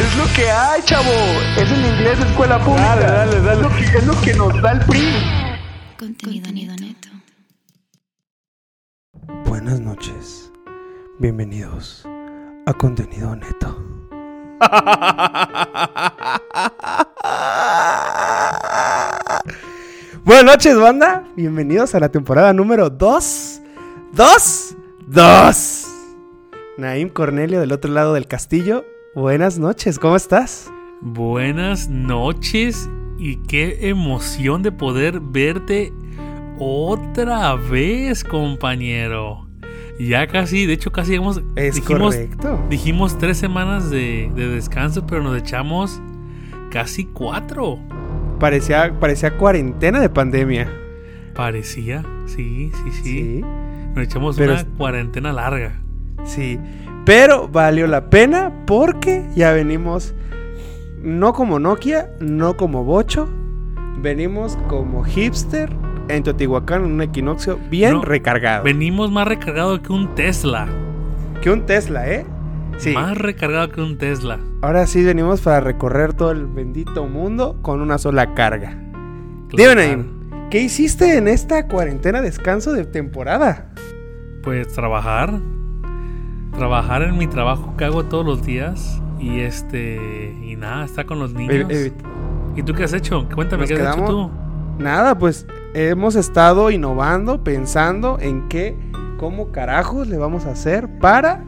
Es lo que hay, chavo. Es en inglés de escuela pública. Dale, dale, dale. Es lo que, es lo que nos da el PRI. Contenido, neto. Buenas noches. Bienvenidos a Contenido Neto. Buenas noches, banda. Bienvenidos a la temporada número 2. 2. 2. Naim Cornelio del otro lado del castillo. Buenas noches, ¿cómo estás? Buenas noches y qué emoción de poder verte otra vez, compañero. Ya casi, de hecho casi hemos Es dijimos, correcto. dijimos tres semanas de, de descanso, pero nos echamos casi cuatro. Parecía, parecía cuarentena de pandemia. Parecía, sí, sí, sí. Sí. Nos echamos Pero una cuarentena larga. Sí, pero valió la pena porque ya venimos no como Nokia, no como Bocho, venimos como hipster en Teotihuacán en un equinoccio bien No, recargado. Venimos más recargado que un Tesla. que un Tesla, ¿eh? Sí. Más recargado que un Tesla. Ahora sí venimos para recorrer todo el bendito mundo con una sola carga. Claro. Dime, ¿qué hiciste en esta cuarentena descanso de temporada? Pues trabajar. Trabajar en mi trabajo que hago todos los días. Y este. Y nada, está con los niños. Eh, eh, ¿Y tú qué has hecho? Cuéntame, ¿qué has hecho tú? Nada, pues hemos estado innovando, pensando en qué, cómo carajos le vamos a hacer para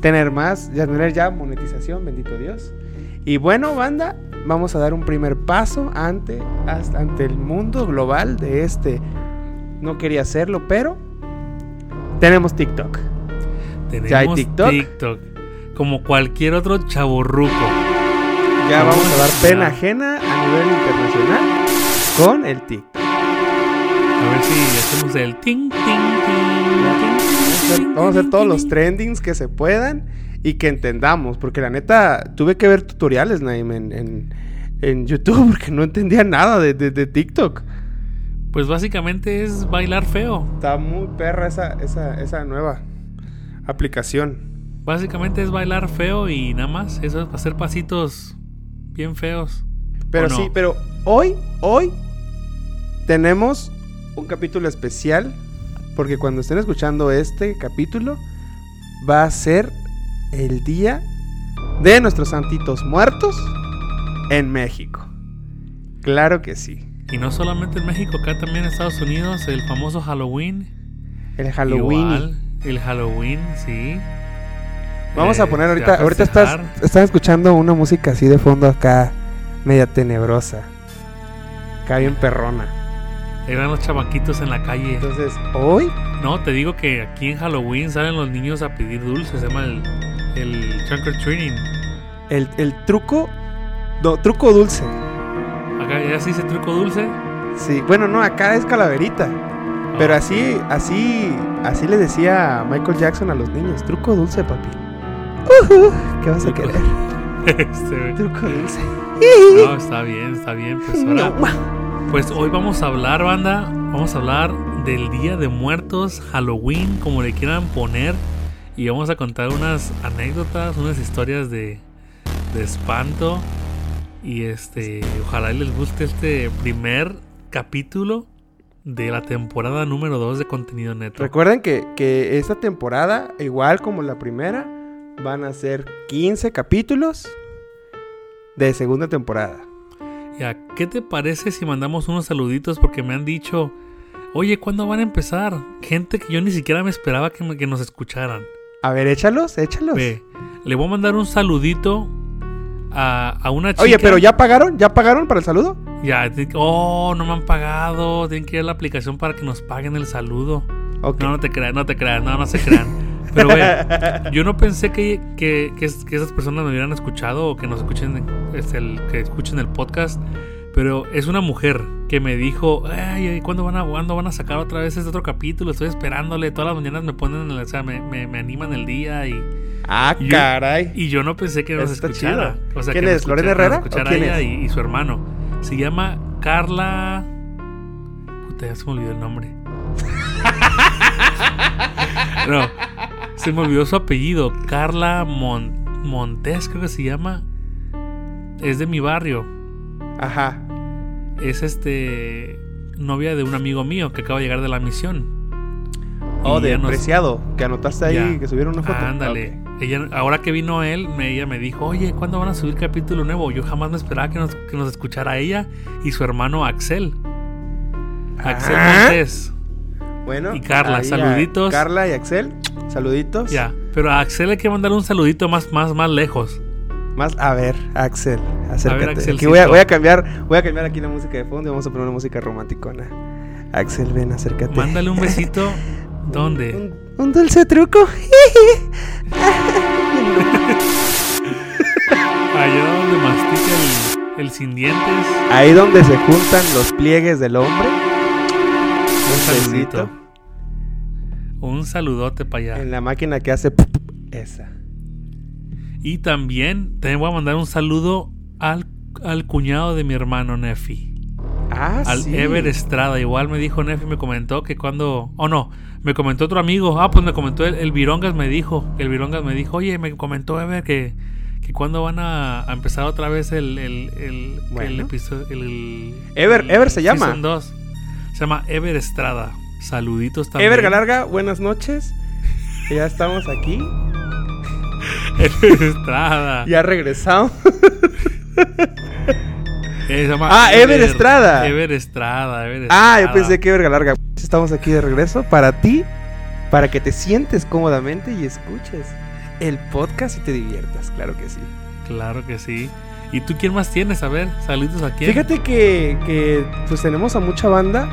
tener más, ya tener ya monetización, bendito Dios. Y bueno, banda, vamos a dar un primer paso ante, hasta- ante el mundo global de este. No quería hacerlo, pero tenemos TikTok. Tenemos ¿Ya hay TikTok? TikTok. Como cualquier otro chaborruco. Ya vamos a dar pena ajena a nivel internacional con el TikTok. A ver si hacemos el ting, ting, ting, Vamos a hacer- ting, Vamos a hacer ting, todos los trendings que se puedan y que entendamos. Porque la neta, tuve que ver tutoriales, Naim, en, en, en YouTube porque no entendía nada de, de- de TikTok. Pues básicamente es bailar feo. Está muy perra esa, esa, esa nueva aplicación. Básicamente es bailar feo y nada más. Eso es hacer pasitos bien feos. Pero sí, pero hoy, hoy tenemos un capítulo especial. Porque cuando estén escuchando este capítulo, va a ser el día de nuestros santitos muertos en México. Claro que sí. Y no solamente en México, acá también en Estados Unidos, el famoso Halloween. El Halloween. Igual, el Halloween, sí. Vamos Eh, a poner se ahorita, a ahorita estás, escuchando una música así de fondo acá, media tenebrosa. Acá bien perrona. Eran los chamaquitos en la calle. Entonces, hoy, No, te digo que aquí en Halloween salen los niños a pedir dulces. Se llama el, el trunk or treating. el, el truco, no, truco dulce. Acá ya se dice truco dulce. Sí, bueno, no, acá es calaverita. Pero así, así, así le decía Michael Jackson a los niños, truco dulce, papi. ¿Qué vas a querer? este, Truco dulce. no, está bien, está bien. Pues ahora, pues hoy vamos a hablar, banda. Vamos a hablar del Día de Muertos, Halloween, como le quieran poner. Y vamos a contar unas anécdotas, unas historias de, de espanto. Y este, ojalá les guste este primer capítulo de la temporada número 2 de contenido neto. Recuerden que, que esta temporada, igual como la primera, van a ser 15 capítulos de segunda temporada. Ya, ¿qué te parece si mandamos unos saluditos? Porque me han dicho, oye, ¿cuándo van a empezar? Gente que yo ni siquiera me esperaba que, me- que nos escucharan. A ver, échalos, échalos. Ve, le voy a mandar un saludito a, a una chica. Oye, pero ¿ya pagaron? ¿Ya pagaron para el saludo? Ya, oh, no me han pagado. Tienen que ir a la aplicación para que nos paguen el saludo. No, no te creas, no te creas, no, no se crean. Pero ve, yo no pensé que, que, que es- que esas personas me hubieran escuchado o que nos escuchen, es el, que escuchen el podcast. Pero es una mujer que me dijo, ay, ¿cuándo van a, cuándo van a sacar otra vez este otro capítulo? Estoy esperándole, todas las mañanas me ponen, o sea, me, me, me animan el día y... Ah, y- caray. Y yo no pensé que nos escuchara. O sea, ¿Quién que es? ¿Lorena Herrera? ¿O quién ella es? Y, y su hermano. Se llama Carla... Puta, ya se me olvidó el nombre. no, se me olvidó su apellido. Carla Mon- Montes, creo que se llama. Es de mi barrio. Ajá. Es este novia de un amigo mío que acaba de llegar de la misión. Oh, Y de nos- Preciado, que anotaste ahí Ya. que subieron una foto. Ándale. Ok. Ella, ahora que vino él, me- ella me dijo, oye, ¿cuándo van a subir capítulo nuevo? Yo jamás me esperaba que nos, que nos escuchara ella y su hermano Axel. Axel Ah. Montes. Bueno. Y Carla, ahí saluditos. Carla y Axel, saluditos. Ya, pero a Axel hay que mandar un saludito más, más, más lejos. Más, a ver, Axel, acércate. Aquí voy a, voy a cambiar, voy a cambiar aquí la música de fondo y vamos a poner una música romanticona. Axel, ven, acércate. Mándale un besito. Un, ¿Dónde? Un dulce truco. Allá donde mastica el, el sin dientes. Ahí donde se juntan los pliegues del hombre. Un besito. saludito. Un saludote para allá. En la máquina que hace esa. Y también, también voy a mandar un saludo al, al cuñado de mi hermano Nefi. Ah, al sí. Ever Estrada. Igual me dijo Nefi, me comentó que cuando. Oh, no, me comentó otro amigo. Ah, pues me comentó el, el Virongas, me dijo. El Virongas me dijo, oye, me comentó Ever que, que cuando van a, a empezar otra vez el, el, el, Bueno. el episodio. El, Ever- Ever se llama. dos. Se llama Ever Estrada. Saluditos también. Ever Galarga, buenas noches. Ya estamos aquí. Ever Estrada. Ya regresamos. Eh, se llama Ah, Ever Estrada. Ever Estrada, Ever Ah, yo pensé que Ever Galarga. Estamos aquí de regreso para ti, para que te sientes cómodamente y escuches el podcast y te diviertas, claro que sí. Claro que sí. ¿Y tú quién más tienes? A ver, saludos a quién. Fíjate que, que, pues tenemos a mucha banda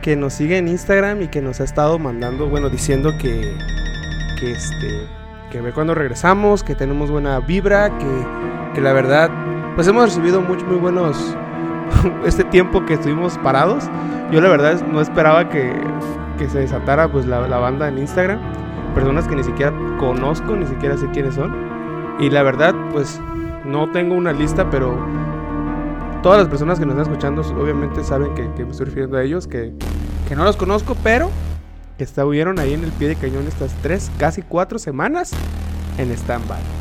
que nos sigue en Instagram y que nos ha estado mandando, bueno, diciendo que, que este, que ve cuando regresamos, que tenemos buena vibra, que, que la verdad, pues hemos recibido muchos muy buenos este tiempo que estuvimos parados. Yo la verdad no esperaba que, que se desatara pues la, la banda en Instagram, personas que ni siquiera conozco, ni siquiera sé quiénes son. Y la verdad, pues no tengo una lista, pero todas las personas que nos están escuchando obviamente saben que, que me estoy refiriendo a ellos, que, que no los conozco, pero que estuvieron ahí en el pie de cañón estas tres, casi cuatro semanas en stand-by.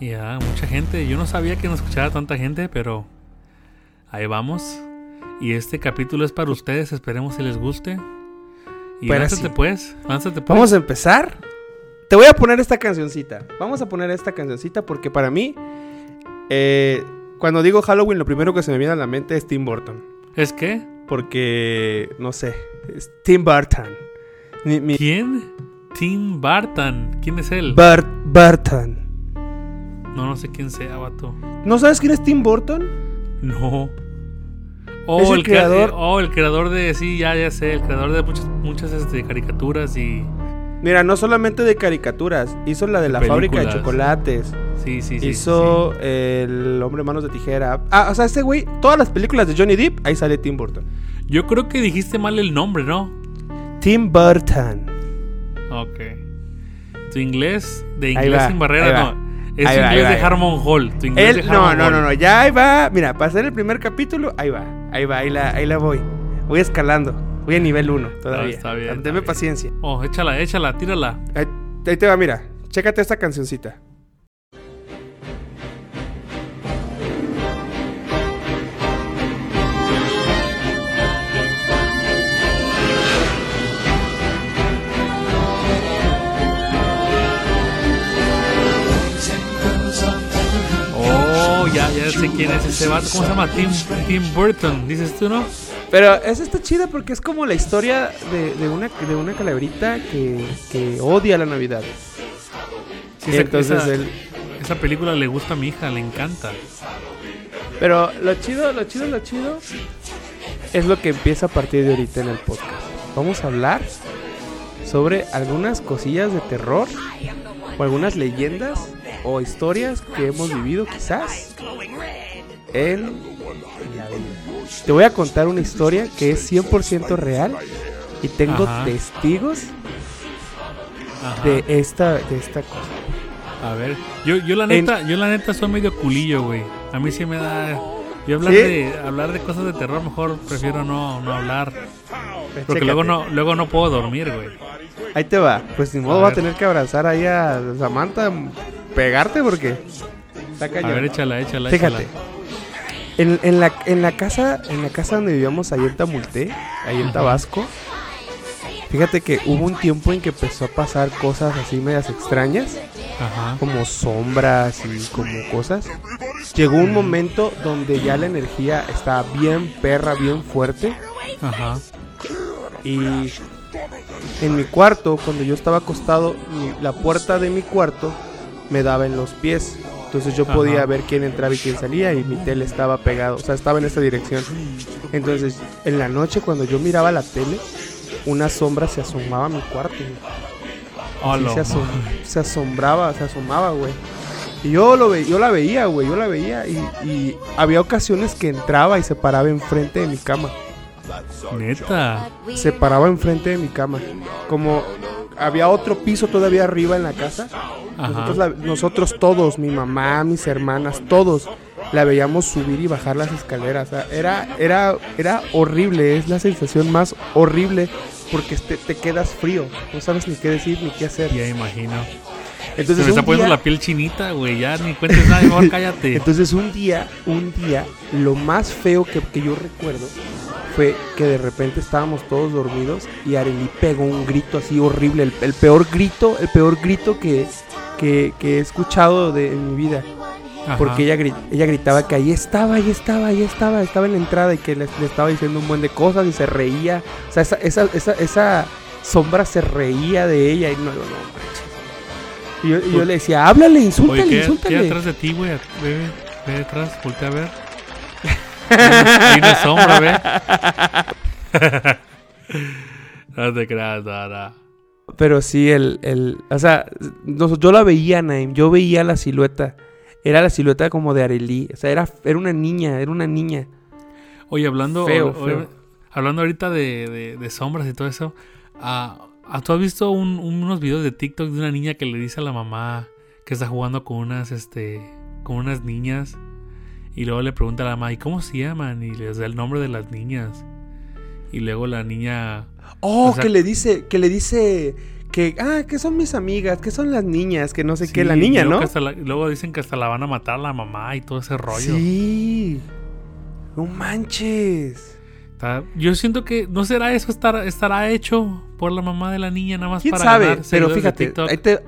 Ya, mucha gente. Yo no sabía que nos escuchara tanta gente, pero ahí vamos. Y este capítulo es para ustedes. Esperemos que les guste. Y Pero lánzate sí. pues. Lánzate pues. Vamos a empezar. Te voy a poner esta cancioncita. Vamos a poner esta cancioncita porque para mí, eh, cuando digo Halloween, lo primero que se me viene a la mente es Tim Burton. ¿Es que? Porque, no sé, es Tim Burton. Mi, mi- ¿Quién? Tim Burton. ¿Quién es él? Burt Burton. No, no sé quién sea, vato. ¿No sabes quién es Tim Burton? No. Oh, Es el el, crea- creador- eh, oh, el creador de. Sí, ya, ya sé. El creador de muchas, muchas este, caricaturas y. Mira, no solamente de caricaturas, hizo la de la fábrica de chocolates, Sí, sí, sí. hizo El hombre manos de tijera. Ah, o sea, este güey, todas las películas de Johnny Depp, ahí sale Tim Burton. Yo creo que dijiste mal el nombre, ¿no? Tim Burton. Ok. Tu inglés de inglés va, sin va. no. Es Ahí inglés va, de va. Harmon Hall. Tu inglés Él, de no, Harmon no, no, Hall. no, ya ahí va. Mira, para hacer el primer capítulo, ahí va, ahí va, ahí la, ahí la voy. Voy escalando, voy a nivel 1 todavía. está bien, está Deme bien. paciencia. Oh, échala, échala, tírala. Ahí, ahí te va, mira, chécate esta cancioncita. Ya sé quién es ese vato. ¿Cómo se llama? Tim, Tim Burton, dices tú, ¿no? Pero esa está chida porque es como la historia de, de una, de una calaverita que, que odia la Navidad. Sí, esa- entonces esa, él... esa película le gusta a mi hija, le encanta. Pero lo chido, lo chido, lo chido es lo que empieza a partir de ahorita en el podcast. Vamos a hablar sobre algunas cosillas de terror o algunas leyendas o historias que hemos vivido quizás en en la vida. Te voy a contar una historia que es 100% real y tengo Ajá. testigos Ajá. de esta, de esta cosa. A ver, yo, yo la En- neta, yo la neta soy medio culillo, güey. A mí sí me da. Yo hablar ¿Sí? de hablar de cosas de terror mejor prefiero no, no hablar. Porque Chécate. luego no, luego no puedo dormir, güey. Ahí te va. Pues ni modo, A va a tener que abrazar ahí a Samantha, pegarte porque está A ver, échala, échala, Fíjate. échala. En, en la, en la casa, en la casa donde vivíamos ahí en Tamulté, ahí en Tabasco, fíjate que hubo un tiempo en que empezó a pasar cosas así medias extrañas, Ajá. como sombras y como cosas. Llegó un momento donde ya la energía estaba bien perra, bien fuerte. Ajá. Y en mi cuarto, cuando yo estaba acostado, la puerta de mi cuarto me daba en los pies. Entonces yo Ajá. podía ver quién entraba y quién salía y mi tele estaba pegado, o sea, estaba en esa dirección. Entonces, en la noche cuando yo miraba la tele, una sombra se asomaba a mi cuarto. Hola. Sí, se, asom- se asombraba, se asomaba, güey. Y yo, lo ve yo la veía, güey, yo la veía y, y había ocasiones que entraba y se paraba enfrente de mi cama. Neta. se paraba enfrente de mi cama. Como había otro piso todavía arriba en la casa. Nosotros, la- nosotros todos, mi mamá, mis hermanas, todos, la veíamos subir y bajar las escaleras. O sea, era, era, era horrible, es la sensación más horrible porque te, te quedas frío. No sabes ni qué decir ni qué hacer. Ya imagino. Entonces, Se me está poniendo día- la piel chinita, güey. Ya ni cuentes nada, mejor cállate. Entonces un día, un día, lo más feo que, que yo recuerdo fue que de repente estábamos todos dormidos y Arely pegó un grito así horrible, el, el peor grito, el peor grito que, que, que he escuchado de, en mi vida. Ajá. Porque ella, gri- ella gritaba que ahí estaba, ahí estaba, ahí estaba, estaba en la entrada y que le, le estaba diciendo un buen de cosas y se reía. O sea, esa, esa, esa, esa sombra se reía de ella y no, no, no. Y yo, y yo le decía, háblale, insúltale, Oye, ¿qué, insúltale. ¿qué hay atrás de ti, güey? Ve, ve, detrás, voltea a ver. Hay una sombra, ve. no te creas, nada. Pero sí, el, el o sea, yo la veía, Naim, yo veía la silueta. Era la silueta como de Arely. O sea, era, era una niña, era una niña. Oye, hablando, Feo, o- feo. hablando ahorita de, de- de sombras y todo eso, ah, ¿tú has visto un- unos videos de TikTok de una niña que le dice a la mamá que está jugando con unas, este, con unas niñas? Y luego le pregunta a la mamá, ¿y cómo se llaman? Y les da el nombre de las niñas. Y luego la niña... Oh, O sea- que le dice, que le dice que, ah, que son mis amigas, que son las niñas, que no sé qué, la niña, ¿no? la- luego dicen que hasta la van a matar la mamá y todo ese rollo. Sí. No manches. Está- yo siento que no será eso, estará, estará hecho por la mamá de la niña nada más ¿Quién para sabe? ganar Pero fíjate, ahí te,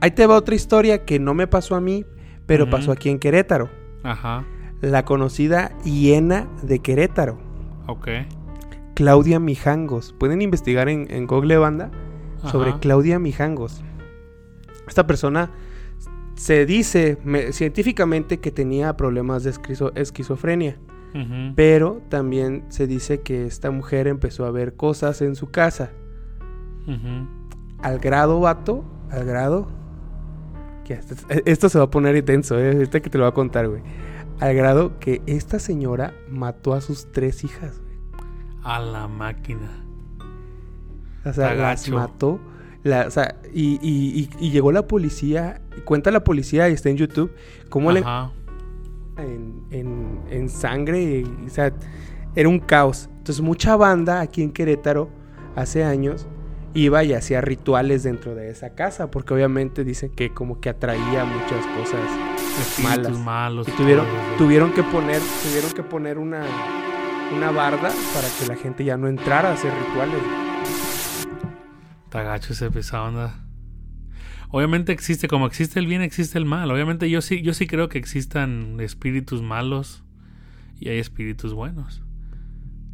ahí te va otra historia que no me pasó a mí, pero pasó aquí en Querétaro. Ajá, La conocida hiena de Querétaro. ok. Claudia Mijangos. Pueden investigar en, en Google Banda sobre. Claudia Mijangos. Esta persona se dice me- científicamente que tenía problemas de esquizo- esquizofrenia, pero también se dice que esta mujer empezó a ver cosas en su casa. Al grado, vato, al grado. que esto, esto se va a poner intenso, ¿eh? Este que te lo voy a contar, güey. Al grado que esta señora mató a sus tres hijas, güey. A la máquina. O sea, las mató. La, o sea, y, y- y- y llegó la policía. Cuenta la policía y está en YouTube. Cómo le en, en- en sangre. o sea, era un caos. Entonces, mucha banda aquí en Querétaro, hace años, iba y hacía rituales dentro de esa casa. Porque obviamente dicen que como que atraía muchas cosas. Espíritus malas. malos. Y tuvieron, tuvieron que poner, tuvieron que poner una, una barda para que la gente ya no entrara a hacer rituales. Está gacho ese esa onda. Obviamente existe, como existe el bien, existe el mal. Obviamente yo sí, yo sí creo que existan espíritus malos y hay espíritus buenos.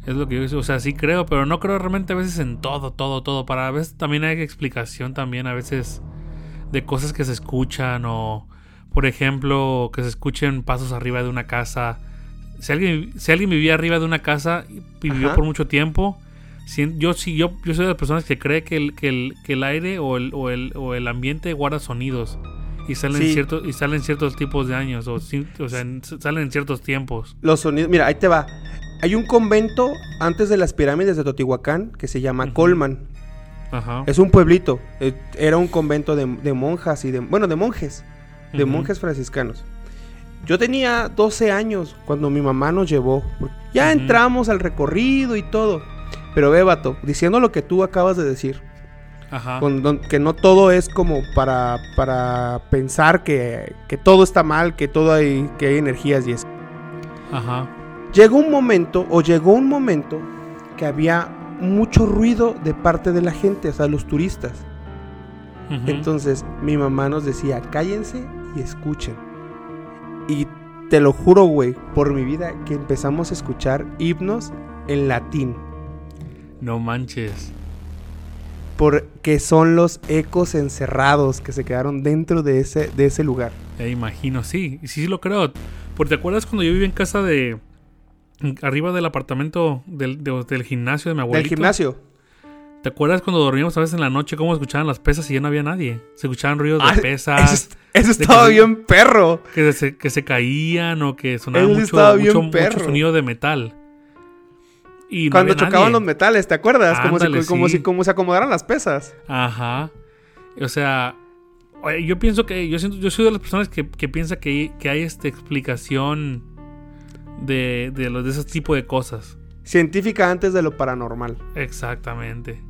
Es lo que yo o sea, sí creo, pero no creo realmente a veces en todo, todo, todo. Para a veces también hay explicación también a veces de cosas que se escuchan o, por ejemplo, que se escuchen pasos arriba de una casa. Si alguien, si alguien vivía arriba de una casa y vivió Ajá. por mucho tiempo, yo sí, yo, yo soy de las personas que cree que el, que el, que el aire o el, o, el, o el ambiente guarda sonidos. Y salen, Sí. ciertos, y salen ciertos tipos de años, o, o sea, en- salen en ciertos tiempos. Los sonidos, mira, ahí te va. Hay un convento antes de las pirámides de Teotihuacán que se llama. Colman. Ajá. Es un pueblito. eh, Era un convento de, de monjas y de. Bueno, de monjes. De monjes franciscanos. Yo tenía 12 años cuando mi mamá nos llevó. Ya entramos al recorrido y todo. Pero ve, vato, diciendo lo que tú acabas de decir. Ajá. con- don- que no todo es como para, para pensar que, que todo está mal, que todo hay, que hay energías y eso. Ajá. Llegó un momento, o llegó un momento, que había mucho ruido de parte de la gente, o sea, los turistas. Entonces mi mamá nos decía, cállense y escuchen. Y te lo juro, güey, por mi vida, que empezamos a escuchar himnos en latín. No manches. Porque son los ecos encerrados que se quedaron dentro de ese, de ese lugar. Eh, imagino, sí. Sí, sí lo creo. Porque te acuerdas cuando yo vivía en casa de... Arriba del apartamento del, de- del gimnasio de mi abuelito. Del gimnasio. ¿Te acuerdas cuando dormíamos a veces en la noche cómo escuchaban las pesas y ya no había nadie? Se escuchaban ruidos de Ah, pesas. Eso, estaba que- bien perro. que se, que se caían o que sonaba mucho, mucho, mucho sonido de metal. Y no Cuando chocaban nadie. los metales, ¿te acuerdas? como, si, Ándale, como, sí. si, como se acomodaran las pesas. Ajá. O sea, yo pienso que yo siento, yo soy de las personas que, que piensa que, que hay esta explicación de, de, los, de ese tipo de cosas. Científica antes de lo paranormal. Exactamente.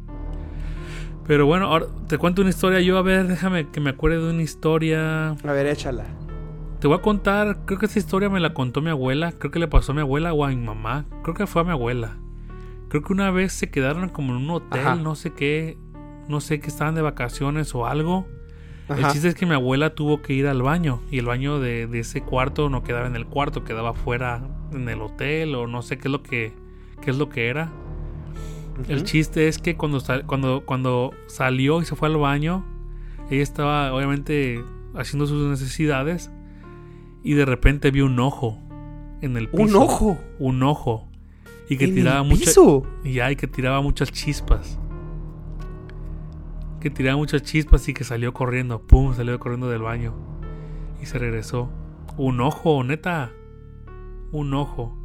Pero bueno, ahora te cuento una historia. Yo, a ver, déjame que me acuerde de una historia. A ver, échala. Te voy a contar, creo que esta historia me la contó mi abuela, creo que le pasó a mi abuela o a mi mamá, creo que fue a mi abuela. Creo que una vez se quedaron como en un hotel, Ajá. no sé qué, no sé que estaban de vacaciones o algo. El chiste es que mi abuela tuvo que ir al baño y el baño de, de ese cuarto no quedaba en el cuarto, quedaba afuera en el hotel o no sé qué es lo que, qué es lo que era. El chiste es que cuando, sal- cuando, cuando salió y se fue al baño, ella estaba obviamente haciendo sus necesidades y de repente vio un ojo en el piso. Un ojo. Un ojo. Y que ¿En tiraba el mucha- piso? y ya, y que tiraba muchas chispas. Que tiraba muchas chispas y que salió corriendo. Pum, salió corriendo del baño. Y se regresó. Un ojo, neta. Un ojo.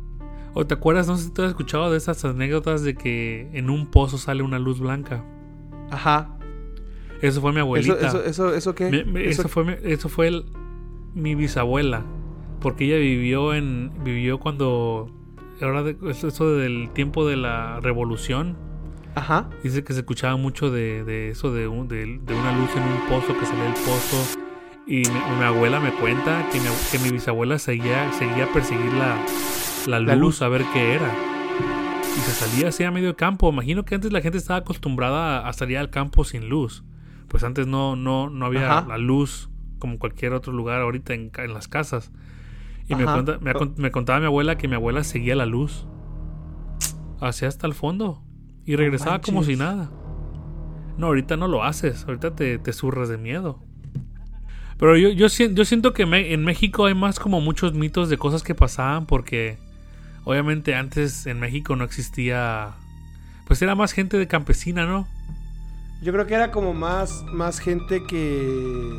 ¿O te acuerdas? No sé si tú has escuchado de esas anécdotas de que en un pozo sale una luz blanca. Ajá. Eso fue mi abuelita. ¿Eso, eso, eso, eso qué? Me- me- Eso- eso fue, mi- eso fue el- mi bisabuela. Porque ella vivió en. vivió cuando. Ahora de, eso del tiempo de la revolución. Ajá. Dice que se escuchaba mucho de, de eso, de, un- de, de una luz en un pozo que salía del pozo. Y mi, mi abuela me cuenta que mi, ab- que mi bisabuela seguía, seguía a perseguir la, la, luz, La luz. a ver qué era. Y se salía así a medio campo. Imagino que antes la gente estaba acostumbrada a salir al campo sin luz. Pues antes no, no, no había Ajá. la luz como cualquier otro lugar ahorita en, en las casas. Y me, cuenta- me, me contaba mi abuela que mi abuela seguía la luz. Hacia hasta el fondo. Y regresaba como si nada. No, ahorita no lo haces. Ahorita te, te zurras de miedo. Pero yo, yo, yo siento que me- en México hay más como muchos mitos de cosas que pasaban porque obviamente antes en México no existía... Pues era más gente de campesina, ¿no? Yo creo que era como más, más gente que.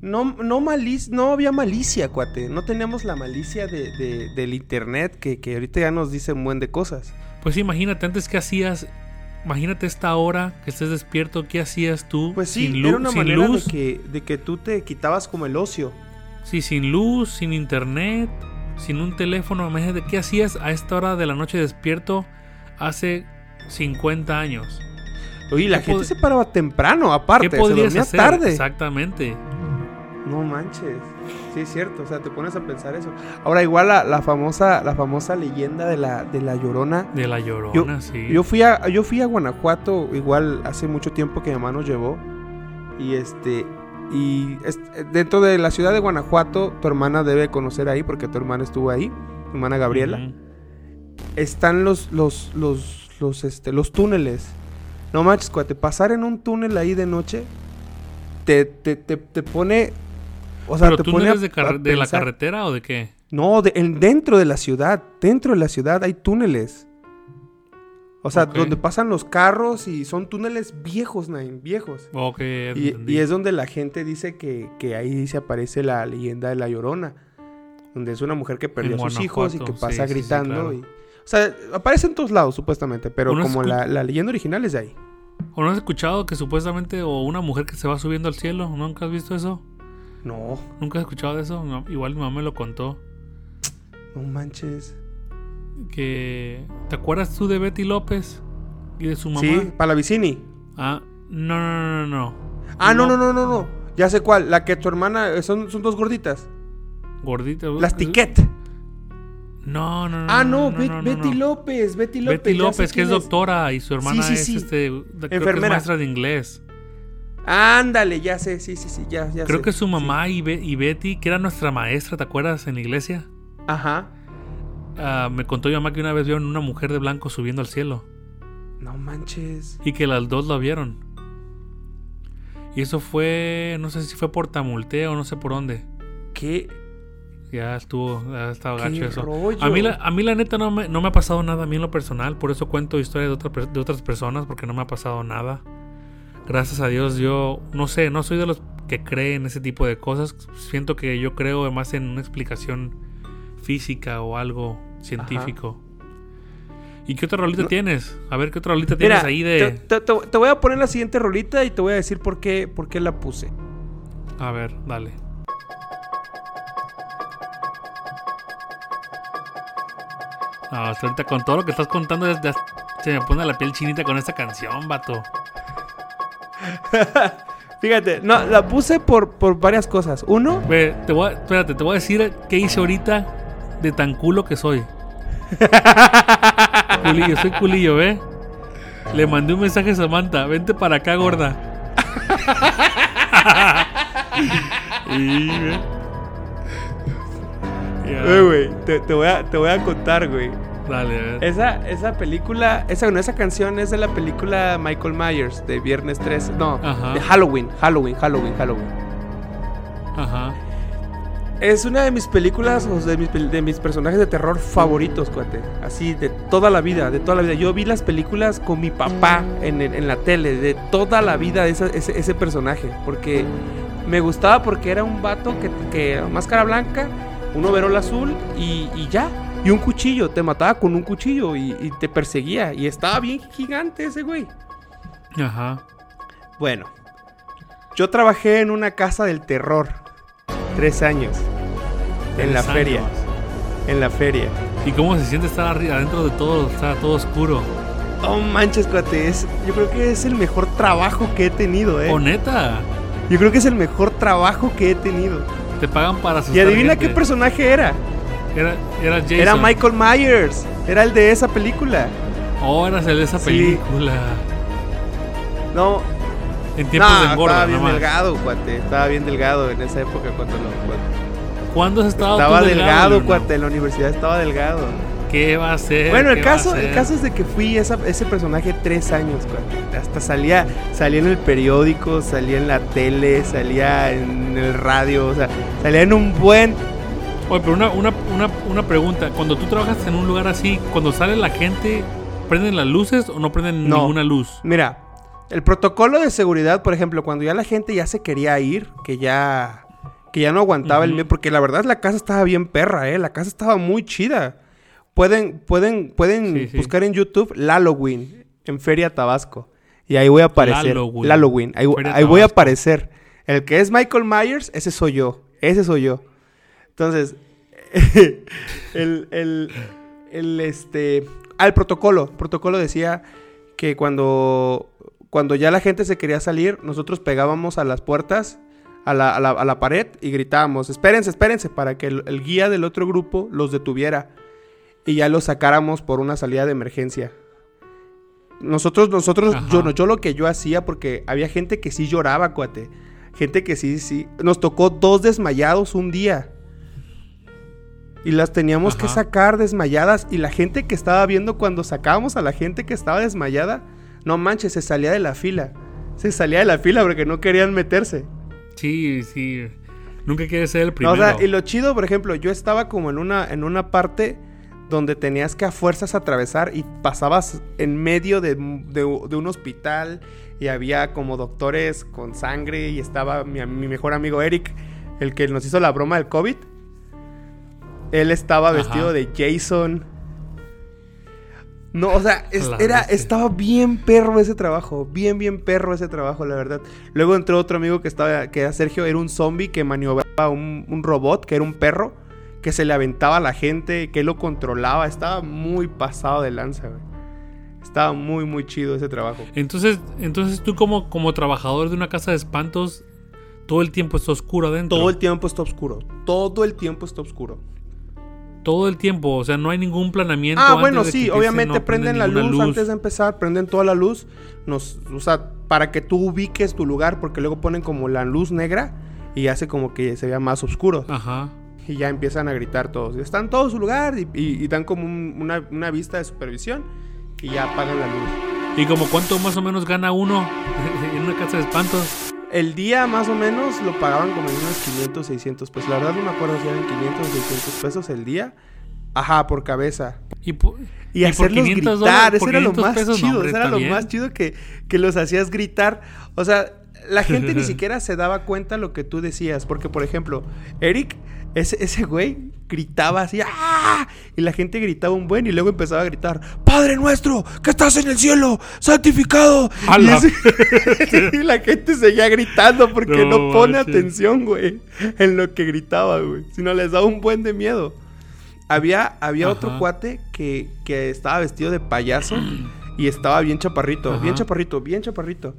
No, no, malic- no había malicia, cuate. No teníamos la malicia de, de- del internet que, que ahorita ya nos dice un buen de cosas. Pues imagínate, antes que hacías... Imagínate esta hora que estés despierto, ¿qué hacías tú? Pues sí, sin, era una sin manera luz. de que, de que tú te quitabas como el ocio. Sí, sin luz, sin internet, sin un teléfono. Imagínate, ¿qué hacías a esta hora de la noche despierto hace 50 años? Oye, la ¿Qué gente se paraba temprano, aparte. ¿Qué se podrías dormía hacer? tarde. Exactamente. No manches. Sí, es cierto. O sea, te pones a pensar eso. Ahora, igual la, la famosa, la famosa leyenda de la, de la llorona. De la llorona, sí. Yo fui a, yo fui a Guanajuato igual hace mucho tiempo que mi mamá nos llevó. Y este. Y dentro de la ciudad de Guanajuato, tu hermana debe conocer ahí, porque tu hermana estuvo ahí, tu hermana Gabriela. Están los, los, los, los, este, los túneles. No manches, cuate, pasar en un túnel ahí de noche te, te, te, te pone. O sea, ¿Pero te pone. túneles a- de, a de la carretera o de qué? No, de- en- dentro de la ciudad. Dentro de la ciudad hay túneles. O sea, donde pasan los carros y son túneles viejos, Naim, viejos. Ok, Y, es donde la gente dice que, que ahí se aparece la leyenda de la Llorona. Donde es una mujer que perdió En a sus hijos y que pasa sí, sí, sí, gritando. claro. y- o sea, aparece en todos lados, supuestamente. Pero como la leyenda original es de ahí. ¿O no has escuchado que supuestamente o una mujer que se va subiendo al cielo? ¿Nunca has visto eso? No, ¿Nunca has escuchado de eso? Igual mi mamá me lo contó. no manches. Que... ¿Te acuerdas tú de Betty López? Y de su mamá. Sí, Palavicini. Ah, no, no, no, no, no. Ah, no, no, no, no, no. Ya sé cuál. La que tu hermana. eh, Son, son dos gorditas. Gordita. Las Tiquet. No, no, no. Ah, no, no, Bet- no, no, Betty. López. Betty López. Betty López, que es doctora y su hermana sí, es sí. este, que es Enfermera. maestra de inglés. Ándale, ya sé, sí, sí, sí, ya, ya Creo sé. que su mamá y, Be- y Betty, que era nuestra maestra, ¿te acuerdas? En la iglesia. Ajá. Ah, me contó mi mamá que una vez vieron una mujer de blanco subiendo al cielo. No manches. Y que las dos la vieron. Y eso fue, no sé si fue por Tamultea o no sé por dónde. Qué, Ya estuvo, ya estaba gacho eso. rollo. A mí, la, a mí la neta no me, no me ha pasado nada a mí en lo personal, por eso cuento historias de, otra per- de otras personas, porque no me ha pasado nada. Gracias a Dios yo, no sé, no soy de los que creen ese tipo de cosas. Siento que yo creo más en una explicación física o algo científico. ¿Y qué otra rolita No- tienes? A ver, ¿qué otra rolita tienes ahí de...? te, te- te voy a poner la siguiente rolita y te voy a decir por qué, por qué la puse. A ver, dale. No, hasta ahorita con todo lo que estás contando se me pone la piel chinita con esta canción, vato. Fíjate, no, la puse por, por varias cosas. Uno, Ve, te voy a, espérate, te voy a decir qué hice ahorita de tan culo que soy. culillo, soy culillo, ¿ve? Le mandé un mensaje a Samantha, vente para acá, gorda. y, ve. Ya, eh, güey, te, te voy a, te voy a contar, güey. Dale, a ver. Esa, esa película, esa, bueno, esa canción es de la película Michael Myers de Viernes 13. No, Ajá. de Halloween, Halloween, Halloween, Halloween. Ajá. Es una de mis películas, o de mis, de mis personajes de terror favoritos, cuate. Así, de toda la vida, de toda la vida. Yo vi las películas con mi papá en, en la tele, de toda la vida esa- ese, ese personaje. Porque me gustaba porque era un vato que, que máscara blanca, un overol azul y, y ya. Y un cuchillo, te mataba con un cuchillo y, y te perseguía. Y estaba bien gigante ese güey. Ajá. Bueno, yo trabajé en una casa del terror. Tres años. En la feria. En la feria. ¿Y cómo se siente estar arriba, adentro de todo? Está todo oscuro. Oh manches, cuate. es- yo creo que es el mejor trabajo que he tenido, eh. ¿O neta? Yo creo que es el mejor trabajo que he tenido. Te pagan para asustar Y adivina gente. qué personaje era. Era, era Jason. Era Michael Myers. Era el de esa película. Oh, eras el de esa Sí. película. No, En tiempos no, de engorda, estaba bien nomás. delgado, cuate. Estaba bien delgado en esa época cuando lo. cuando- ¿Cuándo has estado tú Estaba delgado, Bruno? cuate. En la universidad estaba delgado. ¿Qué va a hacer? Bueno, el ¿Qué va a caso, el caso es de que fui esa- ese personaje tres años, cuate. Hasta salía, salía en el periódico, salía en la tele, salía en el radio, o sea, salía en un buen. Oye, pero una, una, una, una pregunta. Cuando tú trabajas en un lugar así, cuando sale la gente, ¿prenden las luces o no prenden No. ninguna luz? Mira, el protocolo de seguridad, por ejemplo, cuando ya la gente ya se quería ir, que ya, que ya no aguantaba el Ujú. miedo, porque la verdad la casa estaba bien perra, eh, la casa estaba muy chida. Pueden, pueden, pueden Sí, sí. buscar en YouTube Halloween en Feria Tabasco y ahí voy a aparecer. Halloween. Ahí, ahí voy a aparecer. El que es Michael Myers, ese soy yo, ese soy yo. Entonces, el, el, el, este, al protocolo, el protocolo decía que cuando, cuando ya la gente se quería salir, nosotros pegábamos a las puertas, a la, a la- a la pared y gritábamos, espérense, espérense, para que el, el guía del otro grupo los detuviera y ya los sacáramos por una salida de emergencia. Nosotros, nosotros, Ajá. yo, no- yo lo que yo hacía, porque había gente que sí lloraba, cuate. Gente que sí, sí. Nos tocó dos desmayados un día. Y las teníamos que sacar desmayadas. Y la gente que estaba viendo cuando sacábamos a la gente que estaba desmayada, no manches, se salía de la fila. Se salía de la fila porque no querían meterse. Sí, sí. Nunca quieres ser el No, primero. o sea, y lo chido, por ejemplo, yo estaba como en una, en una parte donde tenías que a fuerzas atravesar y pasabas en medio de, de- de un hospital y había como doctores con sangre y estaba mi, mi mejor amigo Eric, el que nos hizo la broma del COVID. Él estaba Ajá. vestido de Jason. No, o sea, es- era, estaba bien perro ese trabajo. Bien, bien perro ese trabajo, la verdad. Luego entró otro amigo que estaba, que era Sergio, era un zombie que maniobraba un, un robot, que era un perro, que se le aventaba a la gente, que lo controlaba. Estaba muy pasado de lanza, güey. Estaba muy, muy chido ese trabajo. Entonces, entonces tú como, como trabajador de una casa de espantos, todo el tiempo está oscuro adentro. Todo el tiempo está oscuro. Todo el tiempo está oscuro. Todo el tiempo, o sea, no hay ningún planeamiento. Ah, antes bueno, de sí, obviamente no prenden la luz, antes de empezar, prenden toda la luz, nos, o sea, para que tú ubiques tu lugar, porque luego ponen como la luz negra y hace como que se vea más oscuro. Ajá. Y ya empiezan a gritar todos. Están todos en su lugar y, y- y dan como un- una, una vista de supervisión y ya apagan la luz. ¿Y como cuánto más o menos gana uno en una casa de espantos? El día más o menos lo pagaban como en unos 500, 600 pesos. La verdad no me acuerdo si eran 500 o 600 pesos el día. Ajá, por cabeza. Y, hacerlos 500 gritar, dólares- eso por era lo 500 más pesos, no, chido, hombre, eso era lo bien. más chido que, que los hacías gritar. O sea, la gente ni siquiera se daba cuenta lo que tú decías, porque por ejemplo, Eric, ese, ese güey gritaba así, ¡ah! Y la gente gritaba un buen y luego empezaba a gritar, Padre nuestro, que estás en el cielo, santificado. Y, ¡Hala! ese- y la gente seguía gritando porque no, No pone atención, güey, en lo que gritaba, güey. Sino les daba un buen de miedo. Había, había otro cuate que, que estaba vestido de payaso y estaba bien chaparrito, bien chaparrito, bien chaparrito.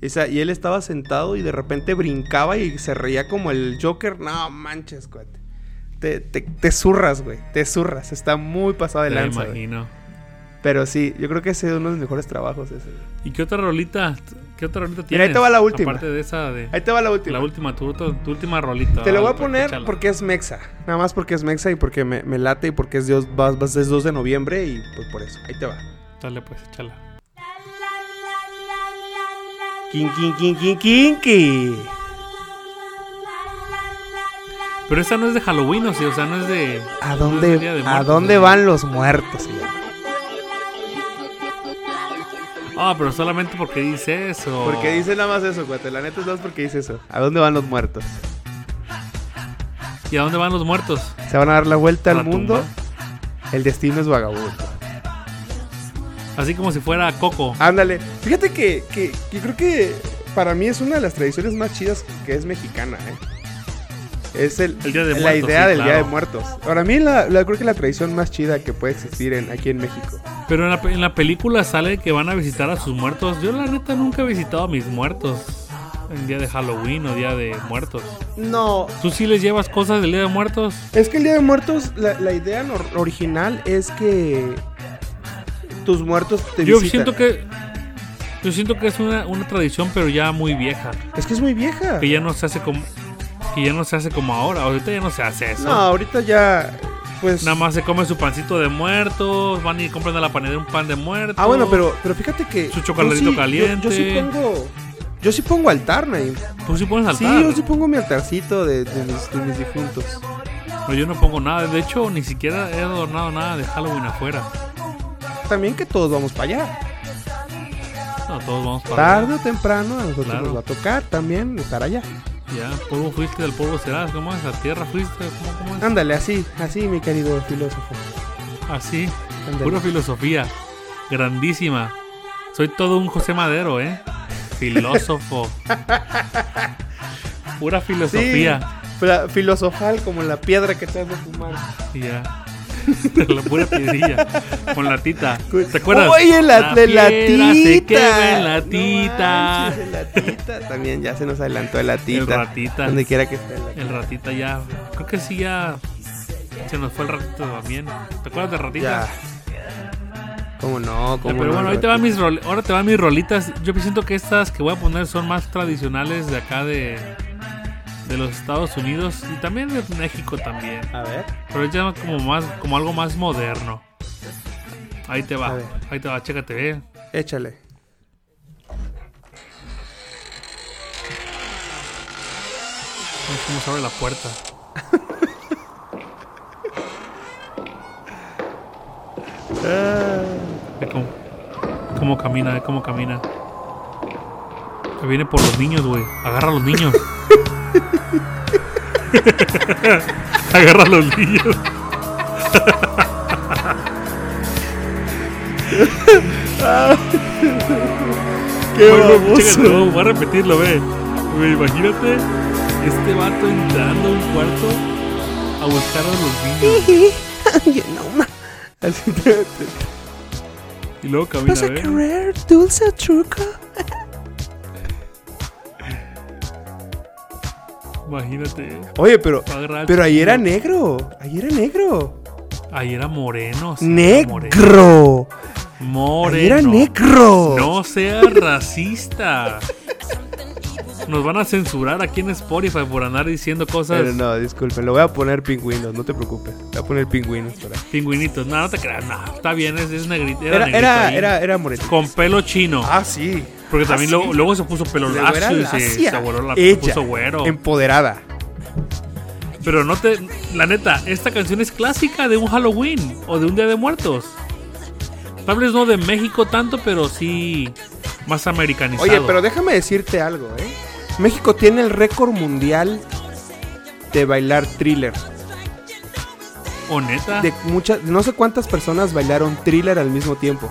Esa- y él estaba sentado y de repente brincaba y se reía como el Joker. No manches, cuate. Te, te, te zurras, güey. Te zurras. Está muy pasado de Me lanza, güey. imagino. Pero sí, yo creo que ese es uno de los mejores trabajos ese. ¿Y qué otra rolita? ¿Qué otra rolita tienes? Mira, ahí te va la última. Aparte de esa de Ahí te va la última. la última, tu, tu- tu última rolita. Te lo voy Dale, a poner porque es Mexa. Nada más porque es Mexa y porque me, me late y porque es, Dios, va- va- es 2 de noviembre y pues por eso. Ahí te va. Dale pues, échala. Kin, kin, kin, kin, kinky. Pero esa no es de Halloween, o sí, o sea, no es de. ¿A no es de Día dónde, de ¿a dónde van los muertos? Ah, pero solamente porque dice eso. Porque dice nada más eso, cuate. La neta es más porque dice eso. ¿A dónde van los muertos? ¿Y a dónde van los muertos? Se van a dar la vuelta A al la mundo. tumba. El destino es vagabundo. Así como si fuera Coco. Ándale. Fíjate que, que, que creo que para mí es una de las tradiciones más chidas que es mexicana, ¿eh? Es el, El Día de la Muertos, idea sí, del Día de Muertos. Para mí la, la- creo que la tradición más chida que puede existir en, aquí en México. Pero en la, en la película sale que van a visitar a sus muertos. Yo la neta nunca he visitado a mis muertos. En día de Halloween o día de muertos. No, ¿Tú sí les llevas cosas del día de muertos? Es que el Día de Muertos, la, la idea original es que tus muertos te Yo visitan. siento que. Yo siento que es una, una tradición, pero ya muy vieja. Es que es muy vieja. Que ya no se hace como. Que ya no se hace como ahora. Ahorita ya no se hace eso. No, ahorita ya, pues... Nada más se come su pancito de muertos. Van y compran a la panadería un pan de muertos. Ah, bueno, pero, pero fíjate que... Su chocolatito sí- caliente. Yo, yo sí pongo... Yo sí pongo altar, Naim. Tú sí pones Sí, altar. yo sí pongo mi altarcito de, de mis, de mis difuntos. Pero yo no pongo nada. De hecho, ni siquiera he adornado nada de Halloween afuera. También que todos vamos para allá. No, todos vamos para Tarde o temprano a nosotros Claro. nos va a tocar también estar allá. Ya, polvo fuiste, del polvo serás. ¿Cómo es? A tierra fuiste. ¿Cómo, cómo es? Ándale, así, así, mi querido filósofo. Así. Ándale. Pura filosofía. Grandísima. Soy todo un José Madero, ¿eh? Filósofo. Pura filosofía. Filosofal como la piedra que te hace fumar. Y ya. la pura piedrilla. Con la tita. ¿Te acuerdas? Oye, la, de la piedra tita. se quema en la No tita. manches, la tita. También ya se nos adelantó el el latita. ratita. Donde quiera que esté. la- El ratita ya. Creo que sí ya. Se nos fue el ratito también. ¿Te acuerdas del ratita? Ya. ¿Cómo no? Ya, ¿Cómo pero no, bueno, ratita? van mis ahora te van mis rolitas. Yo siento que estas que voy a poner son más tradicionales de acá de, de los Estados Unidos y también de México también. A ver. Pero es ya como más como algo más moderno. Ahí te va, ahí te va, chécate, ve. Échale. Es como se abre la puerta. Ve cómo, cómo camina, ve cómo camina. Que viene por los niños, güey. Agarra a los niños. Agarra los niños. ¡Qué baboso! chécate, no, voy a repetirlo, ve. Güey, imagínate este vato entrando a un cuarto a buscar a los niños. Ay, no, ma. Así te, te- Y luego camina, ¿Vas a querer dulce truco? Imagínate. Oye, pero, pero ahí era negro. Ahí era negro. Ahí era moreno. sí, era Moreno. ¡Negro! Moreno. Ahí era negro. No seas racista. Nos van a censurar aquí en Spotify por andar diciendo cosas. Pero no, disculpen, lo voy a poner pingüinos, no te preocupes. Voy a poner pingüinos por ahí. Pingüinitos. No, no te creas. No, está bien, es, es negrito. Era, Era, negrito era, era, era moretito. Con pelo chino. Ah, sí. porque también ah, luego, se puso pelo lacio y se, se voló la se Ella, puso güero. Empoderada. Pero no te. La neta, esta canción es clásica de un Halloween o de un Día de Muertos. Tal vez no de México tanto, pero sí más americanizado. Oye, pero déjame decirte algo, ¿eh? México tiene el récord mundial de bailar thriller. ¿O neta? De muchas, no sé cuántas personas bailaron thriller al mismo tiempo.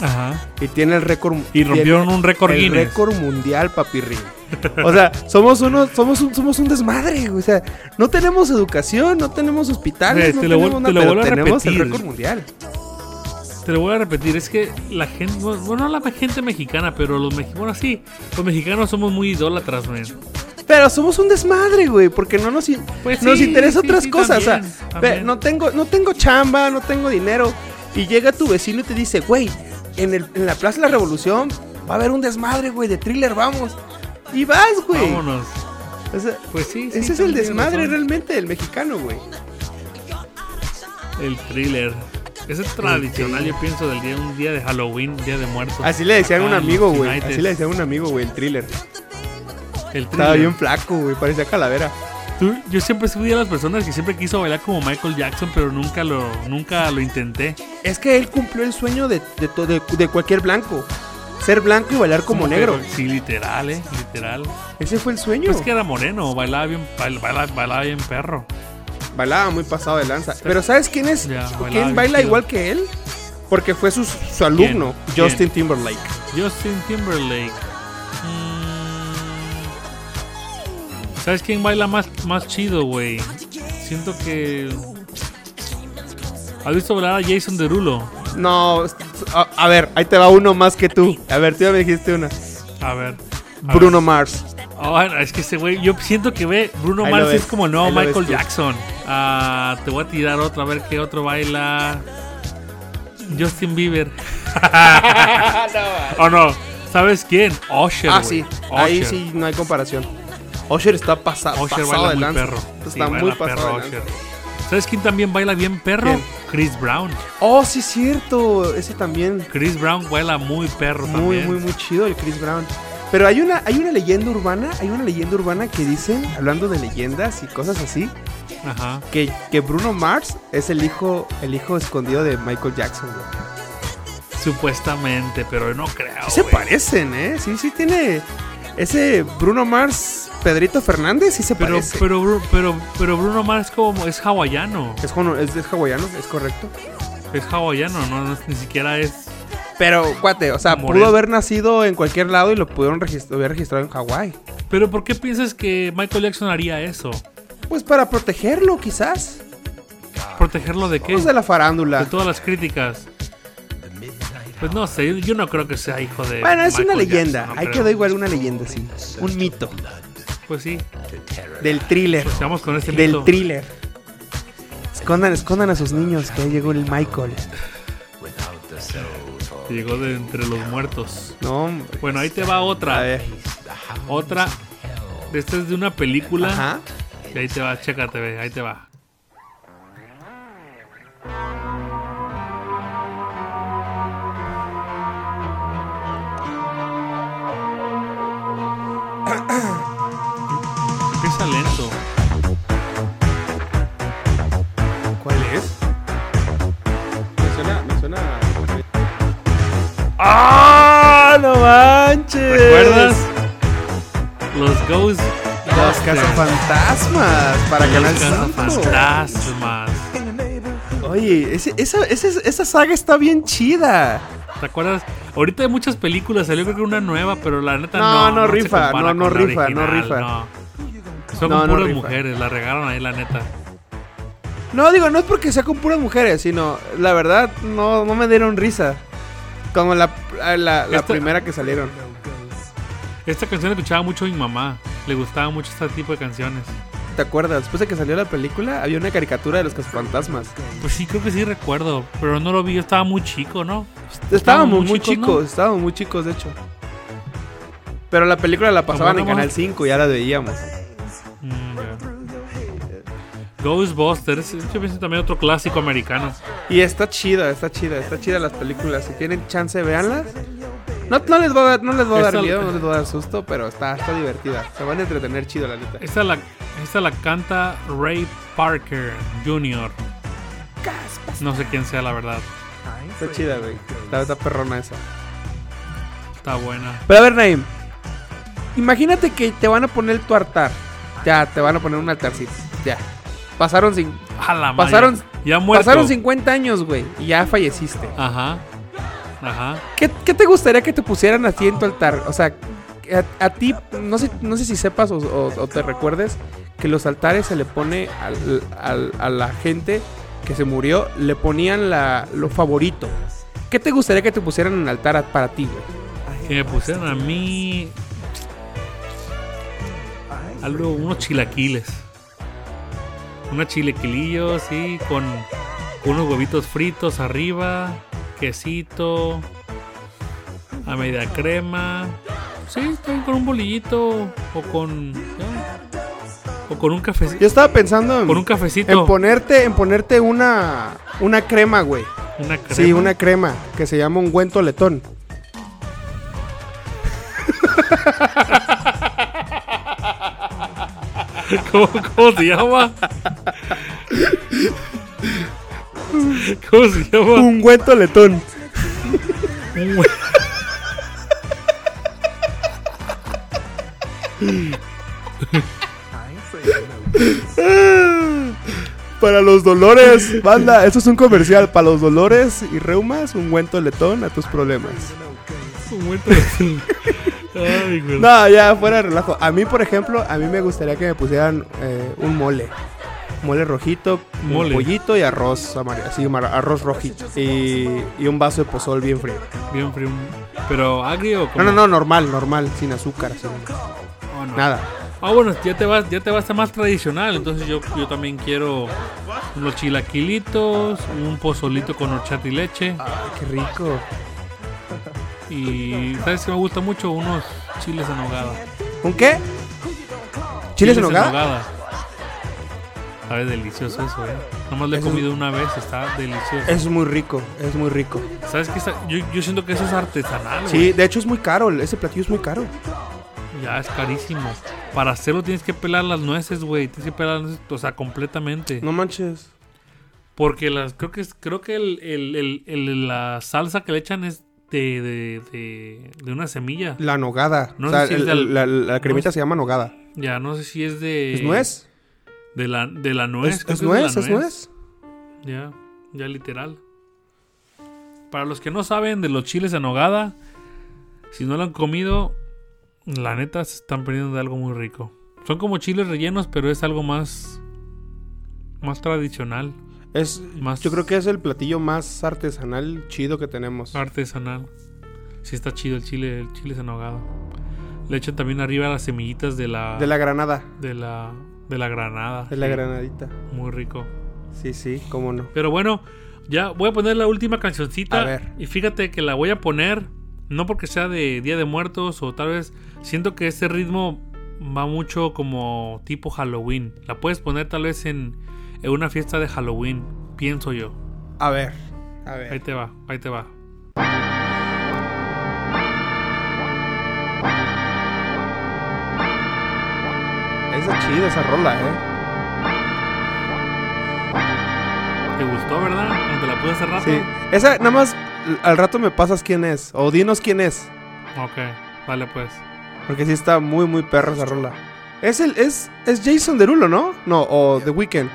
Ajá. Y tiene el récord. Y rompieron un récord el Guinness. récord mundial, papirrín. O sea, somos unos, somos un, somos un desmadre. O sea, no tenemos educación, no tenemos hospitales, Ve, no te lo tenemos te nada, lo pero vuelvo a tenemos el récord mundial. Te lo voy a repetir, es que la gente, bueno, no la gente mexicana, pero los mexicanos, sí, los mexicanos somos muy idólatras, man. Pero somos un desmadre, güey, porque no nos, Pues nos interesa sí, otras sí, cosas. también, o sea, ve, no tengo, no tengo chamba, no tengo dinero. Y llega tu vecino y te dice, güey, en, el, en la Plaza de la Revolución va a haber un desmadre, güey, de thriller, vamos. Y vas, güey. Vámonos. O sea, Pues sí, sí, ese es el desmadre razón. realmente del mexicano, güey. El thriller. Ese es tradicional, yo pienso, del día, un día de Halloween, día de muertos. Así le decían a un amigo, güey. Así le decían a un amigo, güey, el thriller. El Estaba thriller. bien flaco, güey, parecía calavera. Tú- yo siempre fui de las personas que siempre quiso bailar como Michael Jackson, pero nunca lo, nunca lo intenté. Es que él cumplió el sueño de, de, to- de- de cualquier blanco. Ser blanco y bailar como negro. Sí, literal, eh, literal. Ese fue el sueño. Pues que era moreno, bailaba bien, bail- baila- bailaba bien perro. Bailaba muy pasado de lanza. Pero ¿sabes quién es? Ya, ¿Quién baila igual que él? Porque fue su, su alumno, ¿Quién? Justin Timberlake. Justin Timberlake. Mm. ¿Sabes quién baila más, más chido, güey? Siento que. ¿Has visto bailar a Jason Derulo? No, a, a ver, ahí te va uno más que tú. A ver, tú ya me dijiste una. A ver. a Bruno Mars. ver. Bueno, es que ese güey, yo siento que ve, Bruno Ahí Mars es como el nuevo ahí Michael. Jackson. Ah, te voy a tirar otro, a ver qué otro baila. Justin Bieber. ¿O no? ¿Sabes quién? Usher. Ah, sí. Ahí Usher. sí no hay comparación. Usher está pasa- Usher pasado baila de muy lanza. perro. Sí, Está muy baila pasado perro de. ¿Sabes quién también baila bien perro? ¿Quién? Chris Brown. Oh, sí, cierto. Ese también. Chris Brown baila muy perro Muy, también. muy, muy chido el Chris Brown. Pero hay una, hay una leyenda urbana, hay una leyenda urbana que dicen, hablando de leyendas y cosas así, Ajá. que, que Bruno Mars es el hijo, el hijo escondido de Michael Jackson, güey. Supuestamente, pero no creo. Sí se parecen, ¿eh? Sí, sí tiene... Ese Bruno Mars, Pedrito Fernández, sí se Pero, parece. pero, pero, pero Bruno Mars como es hawaiano. es, jono- es, es hawaiano, es correcto. Es hawaiano, no, no ni siquiera es. Pero, cuate, o sea, pudo haber nacido en cualquier lado y lo pudieron registrar, haber registrado en Hawái. Pero ¿por qué piensas que Michael Jackson haría eso? Pues para protegerlo, quizás. ¿Protegerlo de qué? Pues de la farándula. De todas las críticas. Pues no sé, yo no creo que sea hijo de. Bueno, es una leyenda. Jackson, no Ahí creo. quedó igual una leyenda, sí. Un mito. Pues sí, Del thriller. pues vamos con este Del mito. thriller. Escondan, escondan a sus niños, que ahí llegó el Michael. Llegó de entre los muertos. No, hombre. Bueno, ahí te va otra. A ver. Otra. Esta es de una película. Ajá. Y ahí te va, chécate, ve, ahí te va. Empieza lento. ¿Cuál es? Me suena, me suena. ¡Ah! ¡No manches! ¿Recuerdas? Los Ghosts los cazafantasmas para Los Canal 5. cazafantasmas. Oye, ese- esa, esa- esa saga está bien chida. ¿Te acuerdas? Ahorita hay muchas películas, salió creo que una nueva, pero la neta No, no. no rifa, no, no rifa, no rifa. no. Son No, puras rifa. mujeres, la regaron ahí, la neta. No, digo, no es porque sea con puras mujeres, sino la verdad no, no me dieron risa. Como la, la, la Esta- primera que salieron. Esta canción la escuchaba mucho mi mamá. Le gustaba mucho este tipo de canciones. ¿Te acuerdas? Después de que salió la película, había una caricatura de los cazafantasmas. Pues sí, creo que sí recuerdo. Pero no lo vi, yo estaba muy chico, ¿no? Estábamos muy chicos, ¿no? estábamos muy chicos, de hecho. Pero la película la pasaban en Canal éramos- 5 y ya la veíamos. Mm, ya. Ghostbusters, yo pienso también otro clásico americano. Y está chida, está chida, está chida las películas. Si tienen chance, véanlas. No, no les va a dar, no les va a dar Esta- miedo, no les va a dar susto, pero está, está divertida. Se van a entretener chido, la neta. Esta la, esta la canta Ray Parker Jr. No sé quién sea, la verdad. Está chida, güey. Está, está perrona esa. Está buena. Pero a ver, Naim. Imagínate que te van a poner tu altar. Ya, te van a poner un altarcito. Ya. Pasaron, cin- A la madre, Pasaron- Ya muerto. pasaron 50 años, güey. Y ya falleciste. Ajá. Ajá. ¿Qué, qué te gustaría que te pusieran así en tu altar? O sea, a, a ti, no sé, no sé si sepas o, o- o te recuerdes que los altares se le pone al- al- a la gente que se murió, le ponían la, lo favorito. ¿Qué te gustaría que te pusieran en el altar para ti, güey? Que me pusieron a mí. Algo, unos chilaquiles. Unos chilequilillos, sí, con unos huevitos fritos arriba, quesito, a media crema. Sí, con un bolillito o con. O con un Yo cafecito. estaba pensando en, Con un cafecito. en ponerte, en ponerte una, una crema, güey. Una crema. Sí, una crema que se llama ungüento letón. ¿Cómo, cómo se llama? ¿Cómo se llama? Ungüento letón. Para los dolores, banda, esto es un comercial. Para los dolores y reumas, ungüento letón a tus problemas. un hue- Ay. No, ya, fuera de relajo. A mí, por ejemplo, a mí me gustaría que me pusieran eh, un mole. Mole rojito, Mole. pollito y arroz amarillo, así, arroz rojito. Y, y un vaso de pozol bien frío. Bien frío. Pero agrio No, no, no, normal, normal, sin azúcar, sin Oh, no. nada. Ah, bueno, ya te vas, ya te vas a más tradicional. Entonces yo, yo también quiero unos chilaquilitos, un pozolito con horchata y leche. Ay, qué rico. Y ¿sabes qué me gusta mucho? Unos chiles en hogada. ¿Un qué? ¿Chiles en nogada? Sabe delicioso eso, eh. Nomás lo he es- comido una vez, está delicioso. Es muy rico, es muy rico. ¿Sabes qué? Está- Yo, yo siento que eso es artesanal, Sí, de hecho es muy caro, ese platillo es muy caro. Ya es carísimo. Para hacerlo tienes que pelar las nueces, güey. Tienes que pelar las nueces, o sea, completamente. No manches. Porque las, creo que es, creo que el, el- el- el- la salsa que le echan es de, de, de, de una semilla. La nogada. No o sea, si la, la cremita no sé- se llama nogada. Ya, no sé si es de. ¿Es nuez? De la, de la nuez. ¿Es, nuez? ¿Es nuez? Ya, ya literal. Para los que no saben de los chiles en nogada, si no lo han comido, la neta se están perdiendo de algo muy rico. Son como chiles rellenos, pero es algo más más tradicional, Es, Más- Yo creo que es el platillo más artesanal chido que tenemos. artesanal. Sí está chido el chile, el chile en nogada. Le echan también arriba las semillitas de la De la granada. de la de la granada. De la Sí, granadita. Muy rico. Sí, sí, cómo no. Pero bueno, ya voy a poner la última cancioncita. A ver. Y fíjate que la voy a poner, no porque sea de Día de Muertos o tal vez siento que este ritmo va mucho como tipo Halloween. La puedes poner tal vez en, en una fiesta de Halloween, pienso yo. A ver. A Ahí ver. te va, ahí te va. Esa chida esa rola, eh. ¿Te gustó, verdad? Cuando te la puse hace rato. Sí. Esa, nada más al rato me pasas quién es. O dinos quién es. Ok. Vale, pues. Porque sí está muy, muy perro esa rola. Es el, es, es Jason Derulo, ¿no? No, o The Weeknd.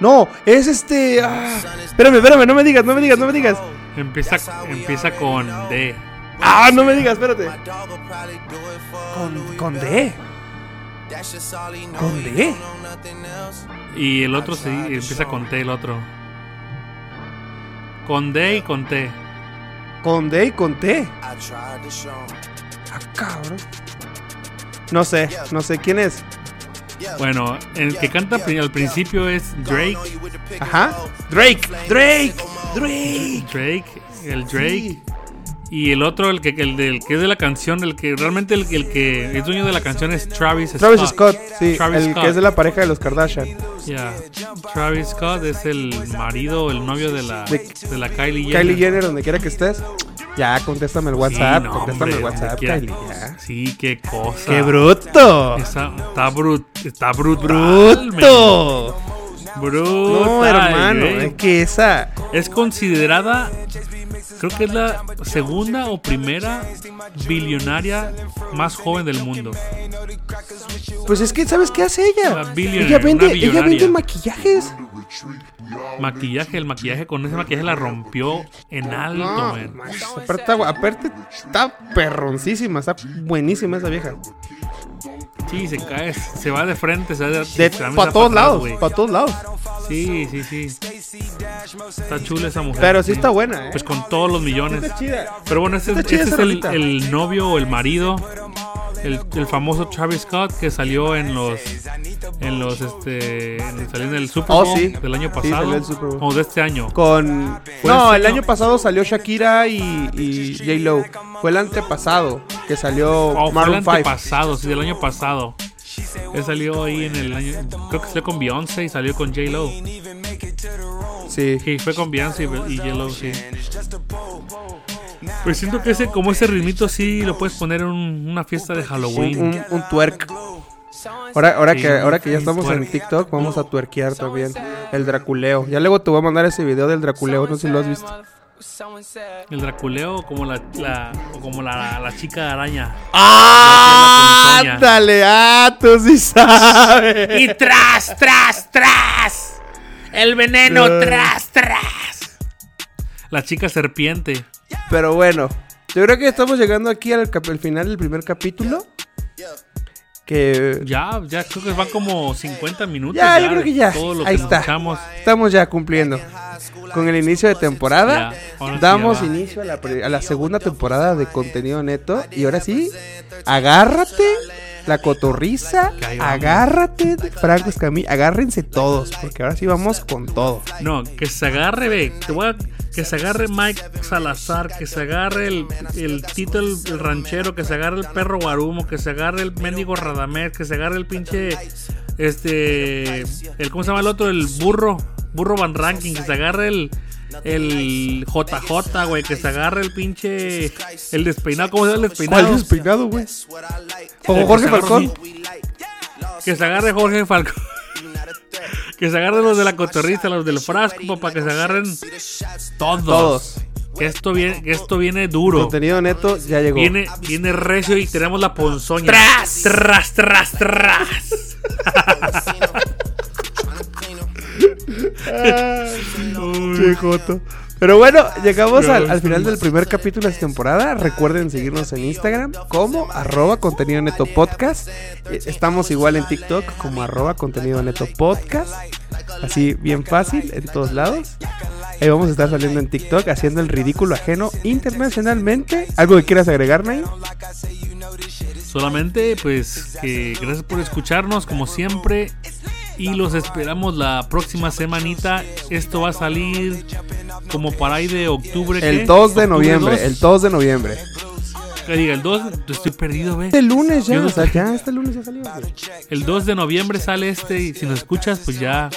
No, es este. ah, espérame, espérame, no me digas, no me digas, no me digas. Empieza, empieza con D. Ah, no me digas, espérate. Con, con D. Con D. Y el otro sí, empieza con T, el otro. Con D y con T. Con D y con T. Ah, cabrón. No sé, no sé quién es. Bueno, el que canta al principio es Drake. Ajá. Drake, Drake, Drake. Drake, el Drake. Sí. Y el otro, el que, el del, que es de la canción, el que realmente el, el que es dueño de la canción es Travis Scott. Travis Scott, sí, Travis el Scott. que es de la pareja de los Kardashian. Ya. Travis Scott es el marido, el novio de la, De- de la Kylie Jenner. Kylie Jenner, donde quiera que estés. Ya, contéstame el Sí, WhatsApp, no, contéstame el WhatsApp, quiera- Kylie. ya. Sí, qué cosa. ¡Qué bruto! Esa- está brut, está brutal. ¡Bruto! Brutal, No, hermano, es que esa. Es considerada, creo que es la segunda o primera billonaria más joven del mundo. Pues es que, ¿sabes qué hace ella? Ella vende, ella vende maquillajes. Maquillaje, el maquillaje con ese maquillaje la rompió en alto, No, man. aparte está perroncísima, está buenísima esa vieja. Sí, se cae, se va de frente, se va de, De, para todos lados, güey. para todos lados. Sí, sí, sí. Está chula esa mujer. Pero sí está buena, ¿eh? Pues con todos los millones. Está chida. Pero bueno, este, este es esa el, novio o el marido, el, el famoso Travis Scott que salió en los, en los, este, en- salió en el Super Oh, Bowl sí. del año Sí, pasado Bowl. o de este año. Con. No, este el año. año pasado salió Shakira y, y J Lo. Fue el antepasado que salió Oh, fue el Maroon 5. antepasado, sí, del año pasado. Él salió ahí en el año, creo que salió con Beyoncé y salió con J Lo. Sí. Sí, fue con Beyoncé y J Lo, sí. Pues siento que ese, como ese ritmito sí lo puedes poner en un- una fiesta de Halloween. un, un twerk. Ahora, ahora, Sí, que, ahora que ya estamos en twerk. TikTok, vamos a twerkear también. El Draculeo. Ya luego te voy a mandar ese video del Draculeo, no sé si lo has visto. El Draculeo como la, la- o como la, la chica araña. ¡Ah! ¡Ándale! ¡Ah! Tú sí sabes. Y tras, tras, tras. El veneno, tras, tras. La chica serpiente. Pero bueno, yo creo que estamos llegando aquí al, al final del primer capítulo. Que Ya, ya creo que van como 50 minutos. Ya, yo creo que ya. Todo lo Ahí que está. escuchamos. estamos ya cumpliendo. Con el inicio de temporada, Ya, ahora sí damos inicio a la, a la segunda temporada de contenido neto. Y ahora sí, agárrate la cotorriza, agárrate Franco Escamilla, agárrense todos, porque ahora sí vamos con todo. No, que se agarre, ve. Te voy a- que se agarre Mike Salazar, que se agarre el, el Tito el, el ranchero, que se agarre el perro Guarumo, que se agarre el mendigo Radamés, que se agarre el pinche. Este. El, ¿Cómo se llama el otro? El burro. Burro Van Ranking, que se agarre el. El JJ, güey, que se agarre el pinche. El despeinado, ¿cómo se llama el despeinado? ¿Cuál despeinado, güey? El O que Jorge Falcón. Que se agarre Jorge Falcón. que se agarren los de la cotorrista, los del frasco, para que se agarren todos. Todos. Que esto viene, que esto viene duro. Contenido neto ya llegó. Viene, viene recio y tenemos la ponzoña. ¡Tras! ¡Tras, tras, tras! Joto. Pero bueno, llegamos al, final del primer capítulo de esta temporada. Recuerden seguirnos en Instagram como arroba contenido neto podcast. Eh, Estamos igual en TikTok como arroba contenido neto podcast. Así bien fácil en todos lados. Ahí vamos a estar saliendo en TikTok haciendo el ridículo ajeno internacionalmente. ¿Algo que quieras agregar, Nay? Solamente, pues, que gracias por escucharnos, como siempre. Y los esperamos la próxima semanita. Esto va a salir como para ahí de octubre. El ¿qué? 2 de noviembre. 2. El 2 de noviembre. Que diga, el 2, estoy perdido, ve. Este lunes ya, no o sea, ya este lunes ya salió. güey. El 2 de noviembre sale este y si nos escuchas, pues ya,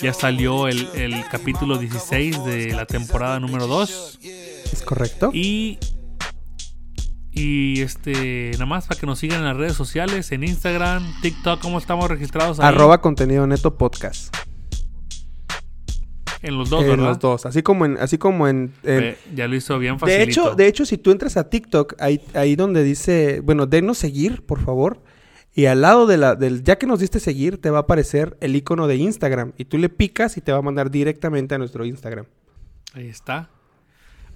ya salió el, el capítulo 16 de la temporada número 2. ¿Es correcto? Y, y este, nada más para que nos sigan en las redes sociales, en Instagram, TikTok, ¿cómo estamos registrados ahí? Arroba contenido neto podcast. En los dos, en ¿verdad? los dos. Así como en, así como en, en- ya lo hizo bien de facilito. hecho, de hecho, si tú entras a TikTok, ahí, ahí donde dice, bueno, denos seguir, por favor. Y al lado de la, del, ya que nos diste seguir, te va a aparecer el icono de Instagram. Y tú le picas y te va a mandar directamente a nuestro Instagram. Ahí está.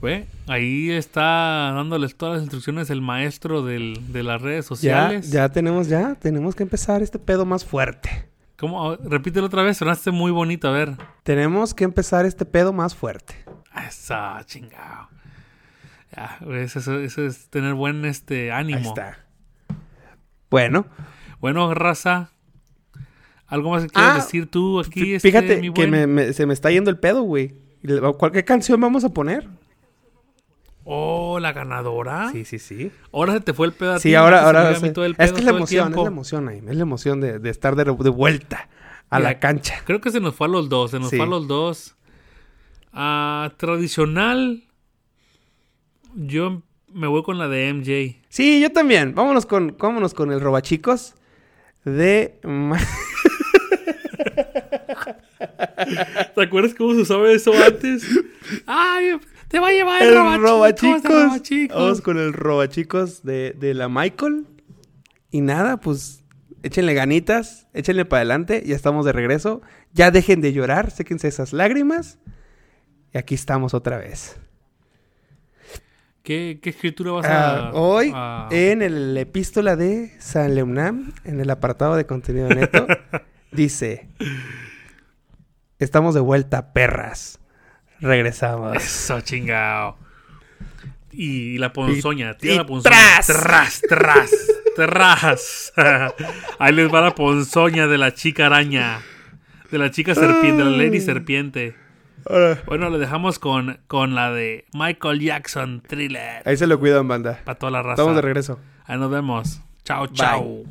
Ve, ahí está dándoles todas las instrucciones el maestro del- de las redes Ya, sociales. ya tenemos, ya, tenemos que empezar este pedo más fuerte. ¿Cómo? Repítelo otra vez, sonaste muy bonito, a ver. Tenemos que empezar este pedo más fuerte. Esa, chingado. Ya, eso, eso es tener buen este ánimo. Ahí está. Bueno, Bueno, raza. ¿Algo más que quieras Ah, decir tú aquí? este, fíjate que me- se me está yendo el pedo, güey. ¿Cuál- ¿Qué canción vamos a poner? Oh, la ganadora. Sí, sí, sí. Ahora se te fue el pedo Sí, ahora, ahora. iba a mí sé. todo el es pedo que es la emoción, es la emoción ahí. Es la emoción de, de estar de, de vuelta a Mira, la cancha. Creo que se nos fue a los dos, se nos Sí. fue a los dos. Ah, tradicional. Yo me voy con la de MJ. Sí, yo también. Vámonos con, vámonos con el robachicos de. ¿Te acuerdas cómo se usaba eso antes? ¡Ay! ¡Te va a llevar el, El robachicos! Vamos con el robachicos de, de la Michael. Y nada, pues échenle ganitas, échenle para adelante. Ya estamos de regreso. Ya dejen de llorar, séquense esas lágrimas. Y aquí estamos otra vez. ¿Qué, qué escritura vas Ah, a...? hoy, a- en el epístola de San Leonam, en el apartado de contenido neto, dice: Estamos de vuelta, perras. Regresamos. Eso, chingao. Y la ponzoña, tira y la ponzoña. tras. Tras, tras, tras. Ahí les va la ponzoña de la chica araña. De la chica serpiente, de la lady serpiente. Bueno, le dejamos con, con la de Michael Jackson Thriller. ahí se lo cuidan, banda. Para toda la raza. Estamos de regreso. Ahí nos vemos. Chao, chao.